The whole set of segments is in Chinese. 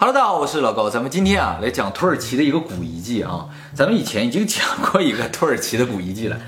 Hello，大家好，我是老高，咱们今天啊来讲土耳其的一个古遗迹啊。咱们以前已经讲过一个土耳其的古遗迹了，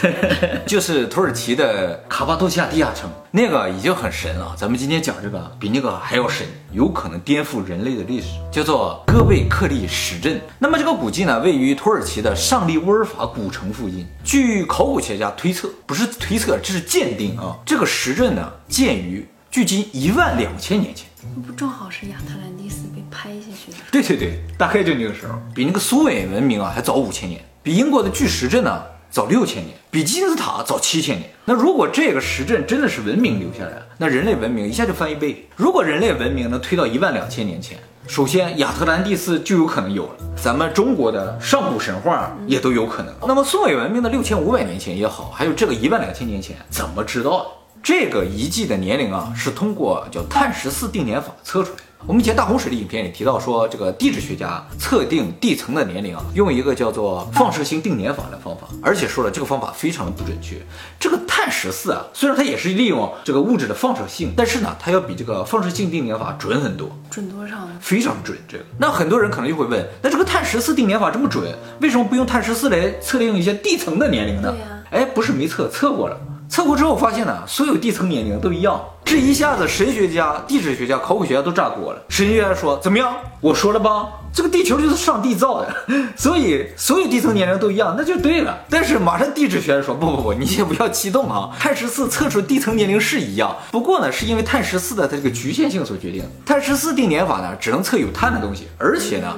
就是土耳其的卡巴多西亚地下城，那个已经很神了。咱们今天讲这个比那个还要神，有可能颠覆人类的历史，叫做戈贝克利石阵。那么这个古迹呢，位于土耳其的上利乌尔法古城附近。据考古学家推测，不是推测，这是鉴定啊，这个石阵呢建于距今一万两千年前。那不正好是亚特兰蒂斯被拍下去的？对对对，大概就那个时候，比那个苏美文明啊还早五千年，比英国的巨石阵呢早六千年，比金字塔早七千年。那如果这个石阵真的是文明留下来了，那人类文明一下就翻一倍。如果人类文明能推到一万两千年前，首先亚特兰蒂斯就有可能有了，咱们中国的上古神话也都有可能。那么苏美文明的六千五百年前也好，还有这个一万两千年前，怎么知道的？这个遗迹的年龄啊，是通过叫碳十四定年法测出来的。我们以前大洪水的影片里提到说，这个地质学家测定地层的年龄啊，用一个叫做放射性定年法的方法，而且说了这个方法非常的不准确。这个碳十四啊，虽然它也是利用这个物质的放射性，但是呢，它要比这个放射性定年法准很多，准多少呢？非常准。这个，那很多人可能就会问，那这个碳十四定年法这么准，为什么不用碳十四来测定一些地层的年龄呢？对呀哎，不是没测，测过了。测过之后发现呢，所有地层年龄都一样。这一下子，神学家、地质学家、考古学家都炸锅了。神学家说：“怎么样？我说了吧，这个地球就是上帝造的，所以所有地层年龄都一样，那就对了。”但是马上地质学家说：“不不不，你先不要激动啊！碳十四测出地层年龄是一样，不过呢，是因为碳十四的它这个局限性所决定。碳十四定年法呢，只能测有碳的东西，而且呢。”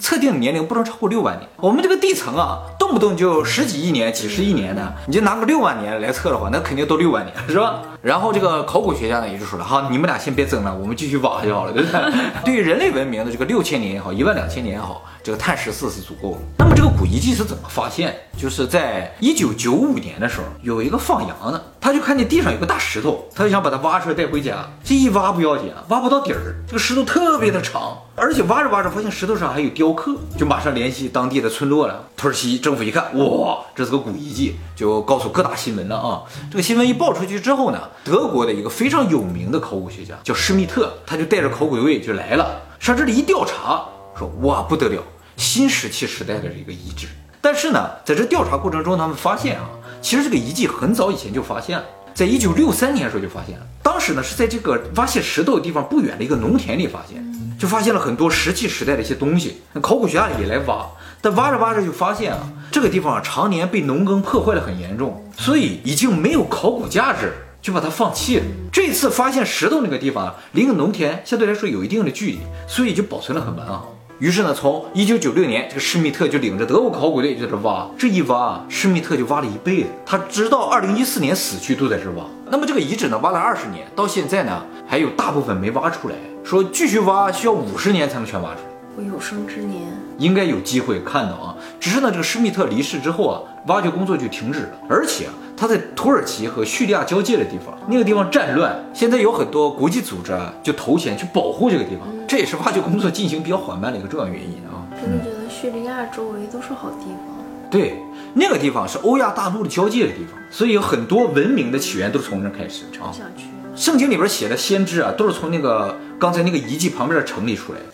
测定年龄不能超过六万年。我们这个地层啊，动不动就十几亿年、几十亿年的，你就拿个六万年来测的话，那肯定都六万年，是吧？然后这个考古学家呢，也就说了，好，你们俩先别争了，我们继续挖就好了，对不对？对于人类文明的这个六千年也好，一万两千年也好，这个碳十四是足够了。那么这个古遗迹是怎么发现？就是在一九九五年的时候，有一个放羊的，他就看见地上有个大石头，他就想把它挖出来带回家。这一挖不要紧，挖不到底儿，这个石头特别的长，而且挖着挖着发现石头上还有雕刻，就马上联系当地的村落了。土耳其政府一看，哇，这是个古遗迹，就告诉各大新闻了啊。这个新闻一报出去之后呢，德国的一个非常有名的考古学家叫施密特，他就带着考古队就来了，上这里一调查，说哇不得了，新石器时代的这个遗址。但是呢，在这调查过程中，他们发现啊，其实这个遗迹很早以前就发现了，在一九六三年的时候就发现了。当时呢是在这个挖卸石头的地方不远的一个农田里发现，就发现了很多石器时代的一些东西。考古学家也来挖，但挖着挖着就发现啊，这个地方常年被农耕破坏的很严重，所以已经没有考古价值，就把它放弃了。这次发现石头那个地方啊，离个农田相对来说有一定的距离，所以就保存的很完好。于是呢，从一九九六年，这个施密特就领着德国考古队就在这挖。这一挖啊，施密特就挖了一辈子，他直到二零一四年死去都在这挖。那么这个遗址呢，挖了二十年，到现在呢，还有大部分没挖出来，说继续挖需要五十年才能全挖出来。我有生之年应该有机会看到啊。只是呢，这个施密特离世之后啊，挖掘工作就停止了，而且啊，它在土耳其和叙利亚交界的地方，那个地方战乱，现在有很多国际组织啊，就投钱去保护这个地方，这也是挖掘工作进行比较缓慢的一个重要原因啊。真的觉得叙利亚周围都是好地方。对，那个地方是欧亚大陆的交界的地方，所以有很多文明的起源都是从那儿开始啊。想去圣经里边写的先知啊，都是从那个刚才那个遗迹旁边的城里出来的。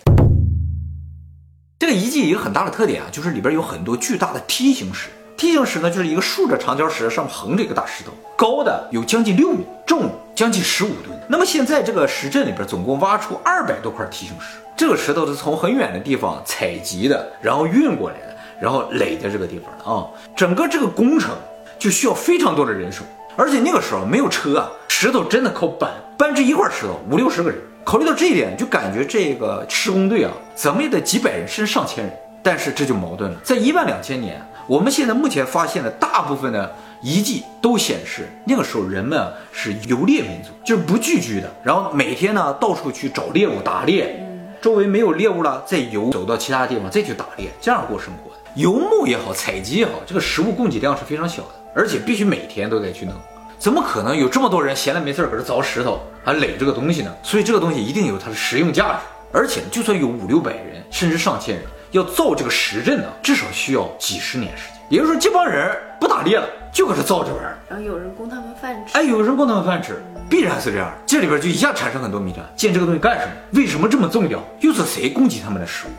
这个遗迹一个很大的特点啊，就是里边有很多巨大的梯形石。梯形石呢，就是一个竖着长条石，上面横着一个大石头，高的有将近六米，重将近十五吨。那么现在这个石阵里边总共挖出二百多块梯形石，这个石头是从很远的地方采集的，然后运过来的，然后垒在这个地方的啊。整个这个工程就需要非常多的人手，而且那个时候没有车啊，石头真的靠搬，搬这一块石头五六十个人。考虑到这一点，就感觉这个施工队啊，怎么也得几百人甚至上千人。但是这就矛盾了，在一万两千年，我们现在目前发现的大部分的遗迹都显示，那个时候人们啊是游猎民族，就是不聚居的，然后每天呢到处去找猎物打猎，周围没有猎物了，再游走到其他地方再去打猎，这样过生活的。游牧也好，采集也好，这个食物供给量是非常小的，而且必须每天都得去弄。怎么可能有这么多人闲来没事儿搁这凿石头还垒这个东西呢？所以这个东西一定有它的实用价值。而且就算有五六百人，甚至上千人，要造这个石阵呢，至少需要几十年时间。也就是说，这帮人不打猎了，就搁这造这玩意儿。然后有人供他们饭吃。哎，有人供他们饭吃，必然是这样。这里边就一下产生很多谜团：建这个东西干什么？为什么这么重要？又是谁供给他们的食物？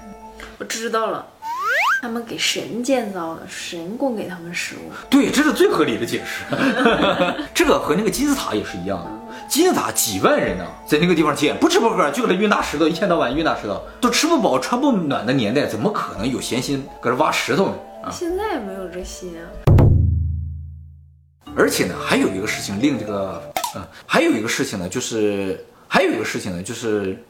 我知道了，他们给神建造的，神供给他们食物。对，这是最合理的解释。这个和那个金字塔也是一样的。金字塔几万人呢，在那个地方建，不吃不喝，就搁这运大石头，一天到晚运大石头，都吃不饱穿不暖的年代，怎么可能有闲心搁这挖石头呢？啊！现在也没有这心啊。而且呢，还有一个事情令这个，呃，还有一个事情呢，就是还有一个事情呢，就是，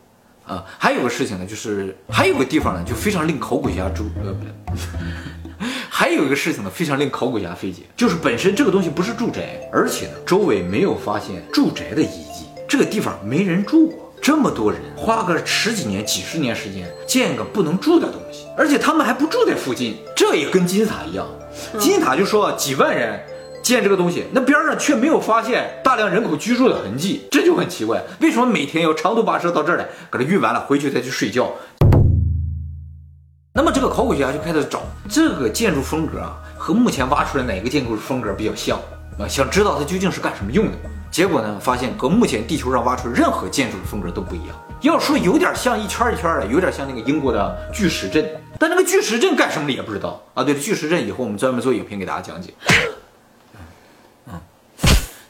啊，还有个事情呢，就是还有个地方呢，就非常令考古学家注，呃，不对，还有一个事情呢，非常令考古学家费解，就是本身这个东西不是住宅，而且呢，周围没有发现住宅的遗迹，这个地方没人住过。这么多人花个十几年、几十年时间建个不能住的东西，而且他们还不住在附近，这也跟金字塔一样。金字塔就说几万人建这个东西，那边上却没有发现大量人口居住的痕迹，这就很奇怪。为什么每天要长途跋涉到这儿来，搁这运完了回去再去睡觉？那么这个考古学家就开始找这个建筑风格啊，和目前挖出来哪个建筑风格比较像啊？想知道它究竟是干什么用的。结果呢，发现和目前地球上挖出任何建筑的风格都不一样。要说有点像一圈一圈的，有点像那个英国的巨石阵，但那个巨石阵干什么的也不知道啊。对了，巨石阵以后我们专门做影片给大家讲解。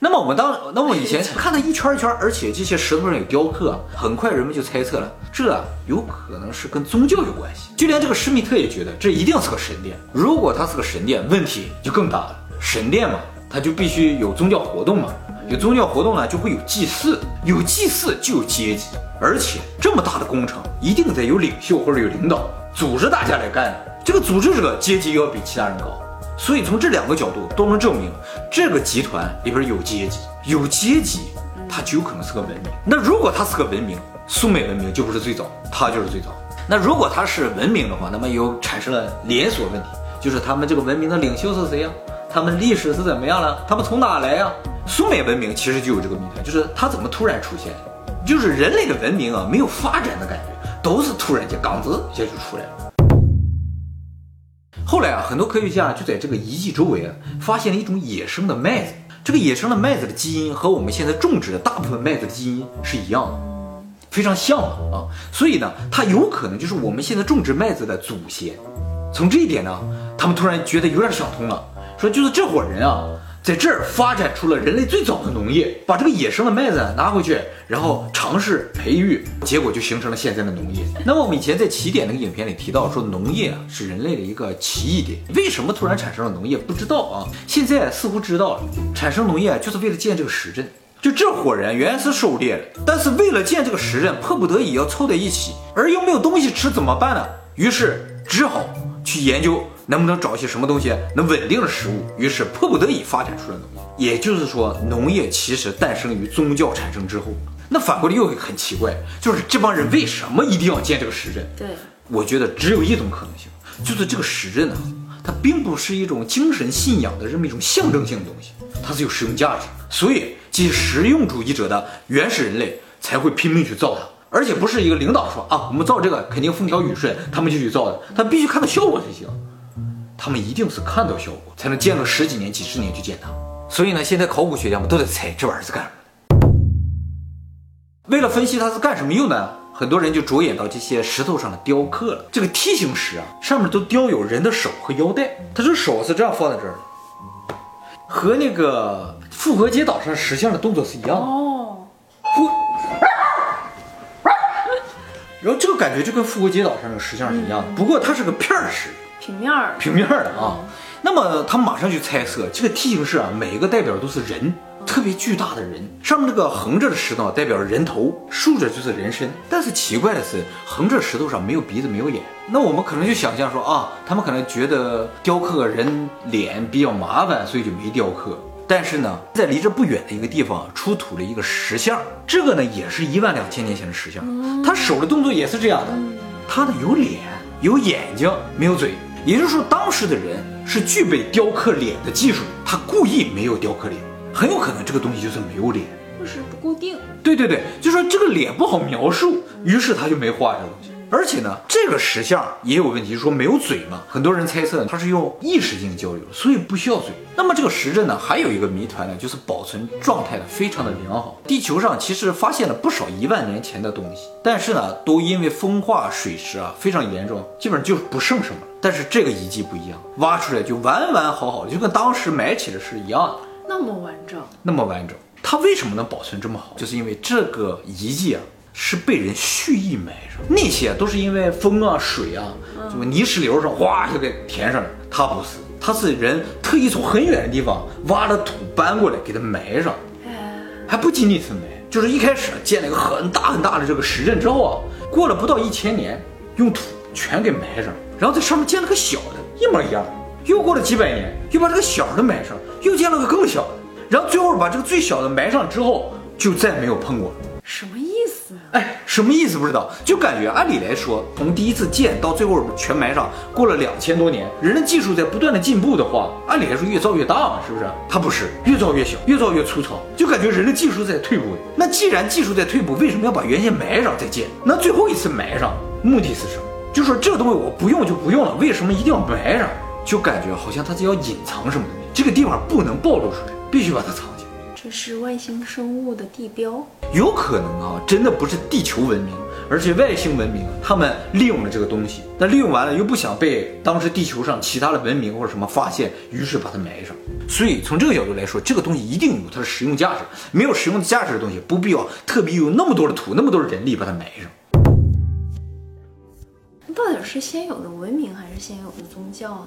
嗯，那么我们当，那么以前 看到一圈一圈，而且这些石头上有雕刻啊，很快人们就猜测了，这有可能是跟宗教有关系。就连这个施密特也觉得这一定是个神殿。如果它是个神殿，问题就更大了。神殿嘛，它就必须有宗教活动嘛。有宗教活动呢，就会有祭祀，有祭祀就有阶级，而且这么大的工程，一定得有领袖或者有领导组织大家来干。这个组织者阶级要比其他人高，所以从这两个角度都能证明，这个集团里边有阶级，有阶级，它就有可能是个文明。那如果它是个文明，苏美文明就不是最早，它就是最早。那如果它是文明的话，那么又产生了连锁问题，就是他们这个文明的领袖是谁呀？他们历史是怎么样了？他们从哪来呀？苏美文明其实就有这个谜团，就是它怎么突然出现？就是人类的文明啊，没有发展的感觉，都是突然间刚子一下就出来了。后来啊，很多科学家就在这个遗迹周围啊，发现了一种野生的麦子。这个野生的麦子的基因和我们现在种植的大部分麦子的基因是一样的，非常像的啊。所以呢，它有可能就是我们现在种植麦子的祖先。从这一点呢，他们突然觉得有点想通了，说就是这伙人啊。在这儿发展出了人类最早的农业，把这个野生的麦子拿回去，然后尝试培育，结果就形成了现在的农业。那么我们以前在起点那个影片里提到说，农业啊是人类的一个奇异点。为什么突然产生了农业？不知道啊。现在似乎知道了，产生农业就是为了建这个石阵。就这伙人原来是狩猎的，但是为了建这个石阵，迫不得已要凑在一起，而又没有东西吃，怎么办呢？于是只好去研究。能不能找一些什么东西能稳定的食物？于是迫不得已发展出了农业。也就是说，农业其实诞生于宗教产生之后。那反过来又很奇怪，就是这帮人为什么一定要建这个石阵？对，我觉得只有一种可能性，就是这个石阵啊，它并不是一种精神信仰的这么一种象征性的东西，它是有实用价值。所以，这些实用主义者的原始人类才会拼命去造它，而且不是一个领导说啊，我们造这个肯定风调雨顺，他们就去造的，他必须看到效果才行。他们一定是看到效果才能建个十几年、几十年去建它，所以呢，现在考古学家们都在猜这玩意儿是干什么的。为了分析它是干什么用的，很多人就着眼到这些石头上的雕刻了。这个梯形石啊，上面都雕有人的手和腰带，它这手是这样放在这儿的，和那个复活节岛上石像的动作是一样的。哦，复，然后这个感觉就跟复活节岛上的石像是一样的，不过它是个片儿石。平面儿，平面儿的啊。那么他们马上就猜测，这个梯形石啊，每一个代表都是人，特别巨大的人。上面这个横着的石头代表人头，竖着就是人身。但是奇怪的是，横着石头上没有鼻子，没有眼。那我们可能就想象说啊，他们可能觉得雕刻人脸比较麻烦，所以就没雕刻。但是呢，在离这不远的一个地方出土了一个石像，这个呢也是一万两千年前的石像，他手的动作也是这样的，他呢有脸，有眼睛，没有嘴。也就是说，当时的人是具备雕刻脸的技术，他故意没有雕刻脸，很有可能这个东西就是没有脸，或是不固定。对对对，就说这个脸不好描述，于是他就没画这个东西。而且呢，这个石像也有问题，说没有嘴嘛，很多人猜测它是用意识进行交流，所以不需要嘴。那么这个石阵呢，还有一个谜团呢，就是保存状态呢非常的良好。地球上其实发现了不少一万年前的东西，但是呢，都因为风化水蚀啊非常严重，基本上就是不剩什么了。但是这个遗迹不一样，挖出来就完完好好的，就跟当时埋起的是一样的，那么完整，那么完整。它为什么能保存这么好？就是因为这个遗迹啊。是被人蓄意埋上，那些都是因为风啊、水啊，什么泥石流上哗就给填上了。它不是，它是人特意从很远的地方挖了土搬过来给它埋上，还不仅仅是埋，就是一开始建了一个很大很大的这个石阵之后啊，过了不到一千年，用土全给埋上，然后在上面建了个小的，一模一样。又过了几百年，又把这个小的埋上，又建了个更小的，然后最后把这个最小的埋上之后，就再没有碰过。什么意思？哎，什么意思不知道，就感觉按理来说，从第一次建到最后全埋上，过了两千多年，人的技术在不断的进步的话，按理来说越造越大嘛，是不是？它不是，越造越小，越造越粗糙，就感觉人的技术在退步。那既然技术在退步，为什么要把原先埋上再建？那最后一次埋上目的是什么？就说这个东西我不用就不用了，为什么一定要埋上？就感觉好像它就要隐藏什么东西，这个地方不能暴露出来，必须把它藏起来。这是外星生物的地标，有可能啊，真的不是地球文明，而且外星文明，他们利用了这个东西，但利用完了又不想被当时地球上其他的文明或者什么发现，于是把它埋上。所以从这个角度来说，这个东西一定有它的实用价值，没有实用价值的东西，不必要特别有那么多的土，那么多的人力把它埋上。到底是先有的文明，还是先有的宗教呢？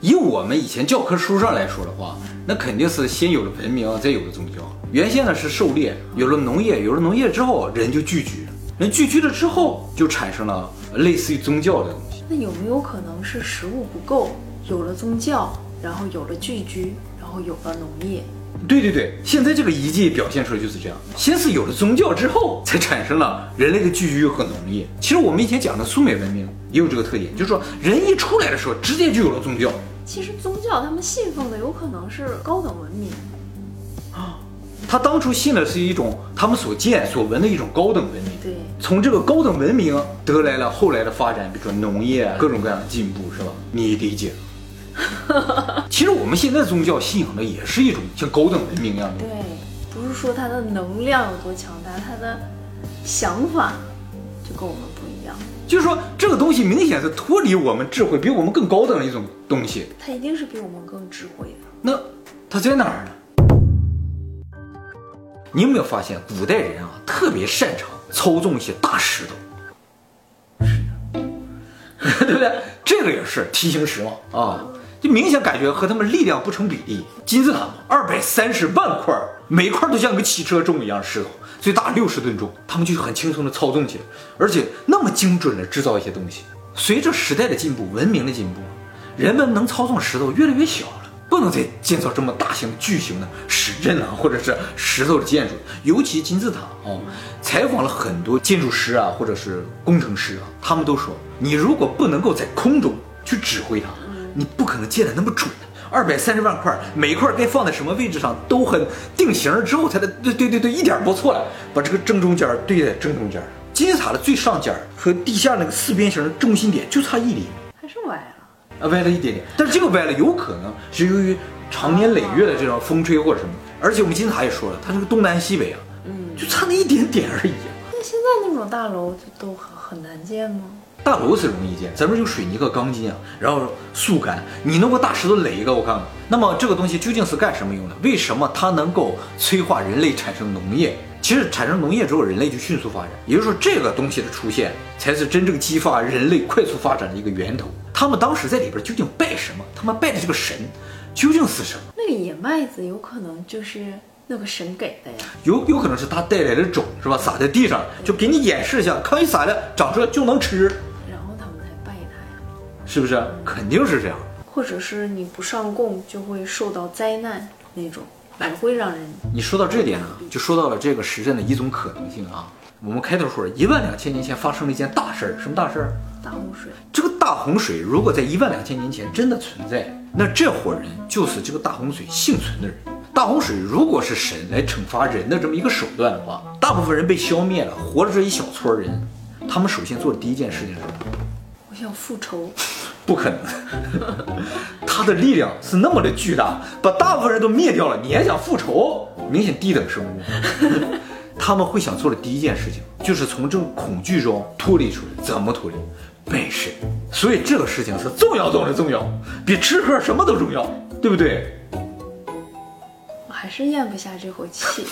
以我们以前教科书上来说的话，那肯定是先有了文明，再有了宗教。原先呢是狩猎，有了农业，有了农业之后，人就聚居，人聚居了之后，就产生了类似于宗教的东西。那有没有可能是食物不够，有了宗教，然后有了聚居，然后有了农业？对对对，现在这个遗迹表现出来就是这样，先是有了宗教之后，才产生了人类的聚居和农业。其实我们以前讲的苏美文明也有这个特点，就是说人一出来的时候，直接就有了宗教。其实宗教他们信奉的有可能是高等文明啊，他当初信的是一种他们所见所闻的一种高等文明。对，从这个高等文明得来了后来的发展，比如说农业各种各样的进步，是吧？你理解。其实我们现在宗教信仰的也是一种像高等文明一样的。对，不是说它的能量有多强大，它的想法就跟我们不一样。就是说，这个东西明显是脱离我们智慧，比我们更高等的一种东西。它一定是比我们更智慧的。那它在哪儿呢？你有没有发现，古代人啊特别擅长操纵一些大石头？是的，对不对？这个也是梯形石嘛，啊，就明显感觉和他们力量不成比例。金字塔嘛，二百三十万块，每块都像个汽车重一样石头。最大六十吨重，他们就很轻松的操纵起来，而且那么精准的制造一些东西。随着时代的进步，文明的进步，人们能操纵石头越来越小了，不能再建造这么大型巨型的石阵啊，或者是石头的建筑。尤其金字塔啊，采访了很多建筑师啊，或者是工程师啊，他们都说，你如果不能够在空中去指挥它，你不可能建的那么准。二百三十万块，每一块该放在什么位置上都很定型之后才的，对对对对，一点不错了。把这个正中间对在正中间，金字塔的最上尖和地下那个四边形的中心点就差一厘米，还是歪了啊，歪了一点点。但是这个歪了有可能是由于长年累月的这种风吹或者什么，而且我们金字塔也说了，它这个东南西北啊，嗯，就差那一点点而已。那现在那种大楼就都很很难建吗？大楼是容易建，咱们用水泥和钢筋啊，然后速干。你弄个大石头垒一个，我看看。那么这个东西究竟是干什么用的？为什么它能够催化人类产生农业？其实产生农业之后，人类就迅速发展。也就是说，这个东西的出现才是真正激发人类快速发展的一个源头。他们当时在里边究竟拜什么？他们拜的这个神究竟是什么？那个野麦子有可能就是那个神给的呀？有有可能是他带来的种是吧？撒在地上就给你演示一下，看一撒了长出来就能吃。是不是？肯定是这样。或者是你不上供就会受到灾难那种，也会让人。你说到这点啊，就说到了这个时阵的一种可能性啊。我们开头说了一万两千年前发生了一件大事儿，什么大事儿？大洪水。这个大洪水如果在一万两千年前真的存在，那这伙人就是这个大洪水幸存的人。大洪水如果是神来惩罚人的这么一个手段的话，大部分人被消灭了，活着这一小撮人。他们首先做的第一件事情是什么？我想复仇。不可能，他的力量是那么的巨大，把大部分人都灭掉了，你还想复仇？明显低等生物。他们会想做的第一件事情，就是从这种恐惧中脱离出来。怎么脱离？本事。所以这个事情是重要中的重要，比吃喝什么都重要，对不对？我还是咽不下这口气。